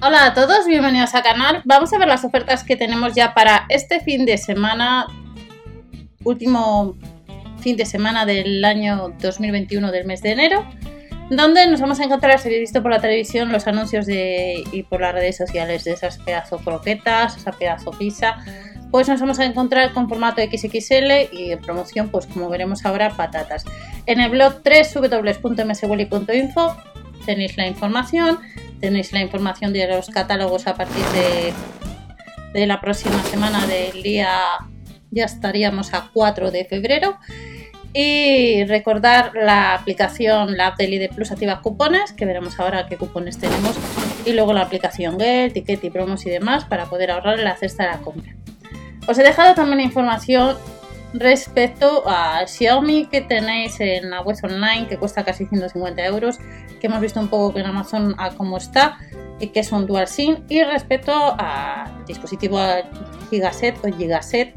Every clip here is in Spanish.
Hola a todos, bienvenidos al canal. Vamos a ver las ofertas que tenemos ya para este fin de semana, último fin de semana del año 2021 del mes de enero, donde nos vamos a encontrar, si habéis visto por la televisión, los anuncios de, y por las redes sociales de esas pedazo croquetas, esa pedazo pizza, pues nos vamos a encontrar con formato XXL y en promoción, pues como veremos ahora, patatas. En el blog www.mswelly.info tenéis la información, tenéis la información de los catálogos a partir de, la próxima semana del día, ya estaríamos a 4 de febrero. Y recordar la aplicación, la app de Lide Plus activa cupones, que veremos ahora qué cupones tenemos. Y luego la aplicación Get, Ticket y Promos y demás para poder ahorrar en la cesta de la compra. Os he dejado también información respecto a Xiaomi que tenéis en la web online que cuesta casi 150 euros que hemos visto un poco en Amazon a cómo está y que es un dual SIM y respecto a dispositivo Gigaset o Gigaset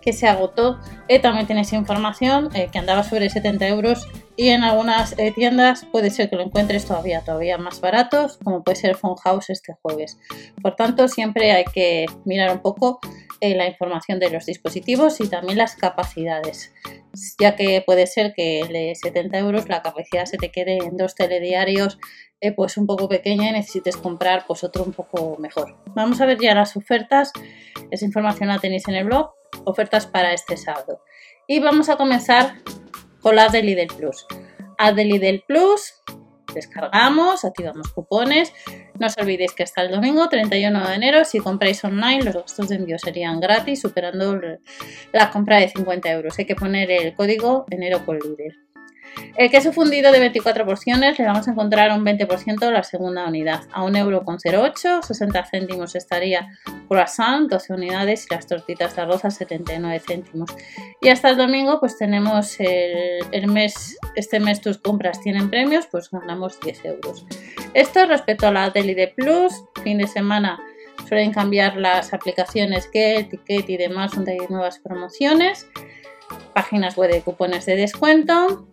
que se agotó eh, también tenéis información eh, que andaba sobre 70 euros y en algunas eh, tiendas puede ser que lo encuentres todavía todavía más baratos como puede ser Phone House este jueves. Por tanto siempre hay que mirar un poco eh, la información de los dispositivos y también las capacidades, ya que puede ser que de 70 euros la capacidad se te quede en dos telediarios eh, pues un poco pequeña y necesites comprar pues otro un poco mejor. Vamos a ver ya las ofertas, esa información la tenéis en el blog, ofertas para este sábado. Y vamos a comenzar con la de Lidl Plus. A de Lidl Plus descargamos, activamos cupones. No os olvidéis que hasta el domingo 31 de enero, si compráis online, los gastos de envío serían gratis, superando la compra de 50 euros. Hay que poner el código enero con líder. El queso fundido de 24 porciones le vamos a encontrar un 20% la segunda unidad, a 1,08€, 60 céntimos estaría croissant, 12 unidades y las tortitas de arroz a 79 céntimos. Y hasta el domingo pues tenemos el, mes, este mes tus compras tienen premios, pues ganamos 10 euros. Esto respecto a la Deli de Plus, fin de semana suelen cambiar las aplicaciones que Ticket y demás donde hay nuevas promociones, páginas web de cupones de descuento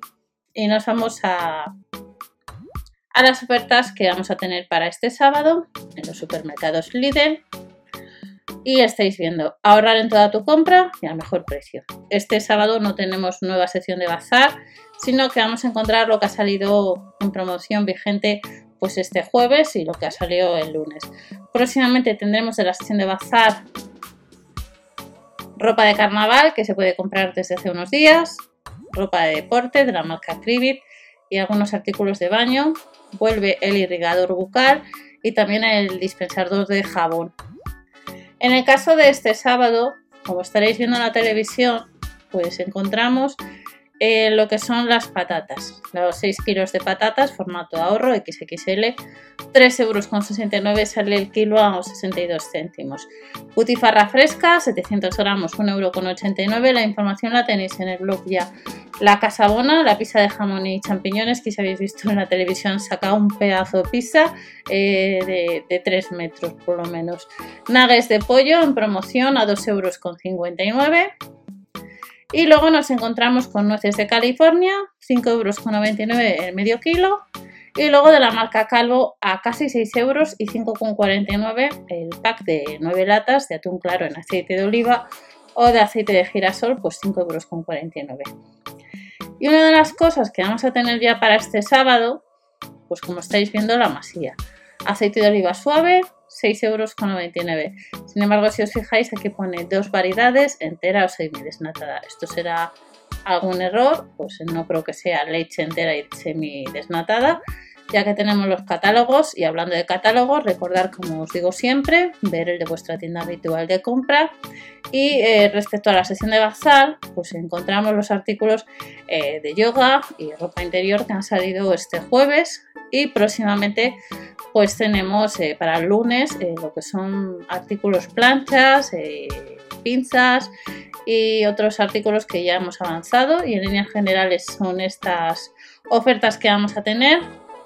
y nos vamos a, a las ofertas que vamos a tener para este sábado en los supermercados Lidl y estáis viendo ahorrar en toda tu compra y al mejor precio. Este sábado no tenemos nueva sección de bazar, sino que vamos a encontrar lo que ha salido en promoción vigente pues este jueves y lo que ha salido el lunes. Próximamente tendremos de la sección de bazar ropa de carnaval que se puede comprar desde hace unos días, ropa de deporte de la marca Cribit y algunos artículos de baño. Vuelve el irrigador bucal y también el dispensador de jabón. En el caso de este sábado, como estaréis viendo en la televisión, pues encontramos lo que son las patatas. Los 6 kilos de patatas, formato ahorro XXL, 3,69 euros sale el kilo a 62 céntimos. Putifarra fresca, 700 gramos, 1,89 euros. La información la tenéis en el blog ya. La casabona, la pizza de jamón y champiñones que si habéis visto en la televisión, saca un pedazo de pizza eh, de, de, 3 metros por lo menos. Nuggets de pollo en promoción a 2,59 euros. Y luego nos encontramos con nueces de California, 5,99 euros el medio kilo. Y luego de la marca Calvo a casi 6 euros y 5,49 el pack de 9 latas de atún claro en aceite de oliva o de aceite de girasol, pues 5,49 euros. Y una de las cosas que vamos a tener ya para este sábado, pues como estáis viendo, la masilla. Aceite de oliva suave, 6,99 euros. Sin embargo, si os fijáis, aquí pone dos variedades, entera o semidesnatada. Esto será algún error, pues no creo que sea leche entera y semidesnatada, ya que tenemos los catálogos. Y hablando de catálogos, recordar, como os digo siempre, ver el de vuestra tienda habitual de compra. Y eh, respecto a la sesión de bazar, pues encontramos los artículos eh, de yoga y ropa interior que han salido este jueves y próximamente pues tenemos eh, para el lunes eh, lo que son artículos planchas, eh, pinzas y otros artículos que ya hemos avanzado y en líneas generales son estas ofertas que vamos a tener.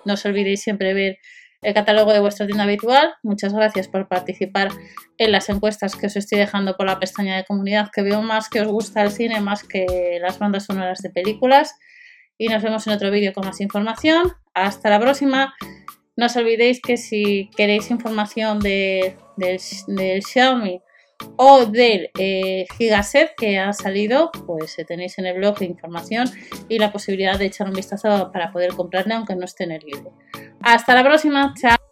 No os olvidéis siempre ver el catálogo de vuestra tienda habitual. Muchas gracias por participar en las encuestas que os estoy dejando por la pestaña de comunidad, que veo más que os gusta el cine más que las bandas sonoras de películas. Y nos vemos en otro vídeo con más información. Hasta la próxima No os olvidéis que si queréis información de, del, Xiaomi o del eh, Gigaset que ha salido, pues eh, tenéis en el blog información y la posibilidad de echar un vistazo para poder comprarle aunque no esté en el libro. Hasta la próxima, chao.